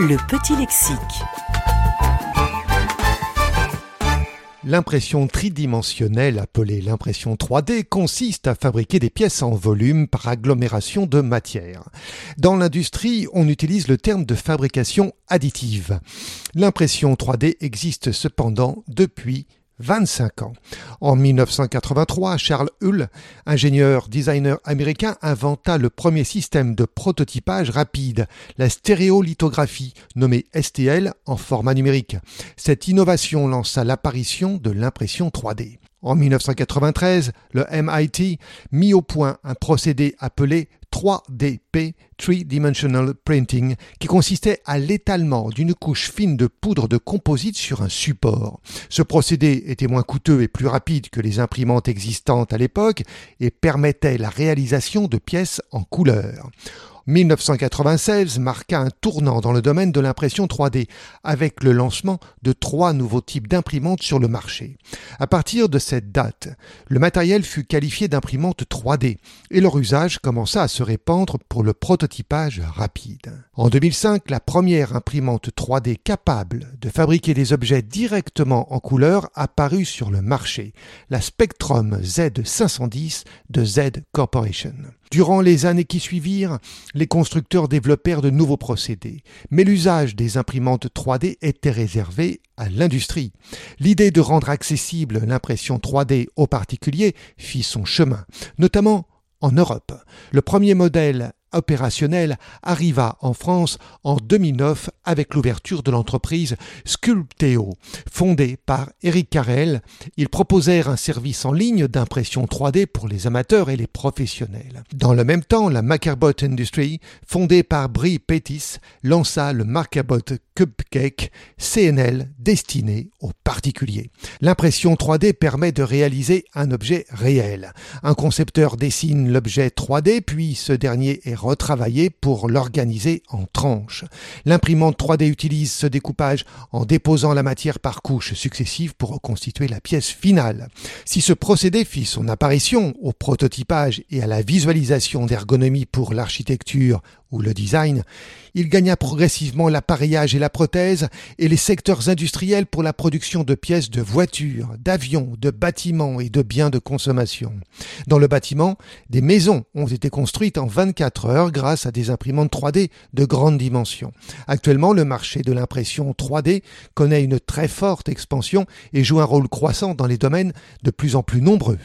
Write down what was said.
Le petit lexique. L'impression tridimensionnelle, appelée l'impression 3D, consiste à fabriquer des pièces en volume par agglomération de matière. Dans l'industrie, on utilise le terme de fabrication additive. L'impression 3D existe cependant depuis 25 ans. En 1983, Charles Hull, ingénieur designer américain, inventa le premier système de prototypage rapide, la stéréolithographie, nommée STL en format numérique. Cette innovation lança l'apparition de l'impression 3D. En 1993, le MIT mit au point un procédé appelé 3DP, Three Dimensional Printing, qui consistait à l'étalement d'une couche fine de poudre de composite sur un support. Ce procédé était moins coûteux et plus rapide que les imprimantes existantes à l'époque et permettait la réalisation de pièces en couleur. 1996 marqua un tournant dans le domaine de l'impression 3D avec le lancement de trois nouveaux types d'imprimantes sur le marché. À partir de cette date, le matériel fut qualifié d'imprimante 3D et leur usage commença à se répandre pour le prototypage rapide. En 2005, la première imprimante 3D capable de fabriquer des objets directement en couleur apparut sur le marché, la Spectrum Z510 de Z Corporation. Durant les années qui suivirent, les constructeurs développèrent de nouveaux procédés, mais l'usage des imprimantes 3D était réservé à l'industrie. L'idée de rendre accessible l'impression 3D aux particuliers fit son chemin, notamment en Europe. Le premier modèle opérationnel arriva en France en 2009 avec l'ouverture de l'entreprise Sculpteo. Fondée par Eric Carrel, ils proposèrent un service en ligne d'impression 3D pour les amateurs et les professionnels. Dans le même temps, la Macarbot Industry, fondée par Brie Pettis, lança le Macarbot Cupcake CNL destiné aux L'impression 3D permet de réaliser un objet réel. Un concepteur dessine l'objet 3D, puis ce dernier est retravaillé pour l'organiser en tranches. L'imprimante 3D utilise ce découpage en déposant la matière par couches successives pour reconstituer la pièce finale. Si ce procédé fit son apparition au prototypage et à la visualisation d'ergonomie pour l'architecture ou le design, il gagna progressivement l'appareillage et la prothèse et les secteurs industriels pour la production de pièces de voitures, d'avions, de bâtiments et de biens de consommation. Dans le bâtiment, des maisons ont été construites en 24 heures grâce à des imprimantes 3D de grande dimension. Actuellement, le marché de l'impression 3D connaît une très forte expansion et joue un rôle croissant dans les domaines de plus en plus nombreux.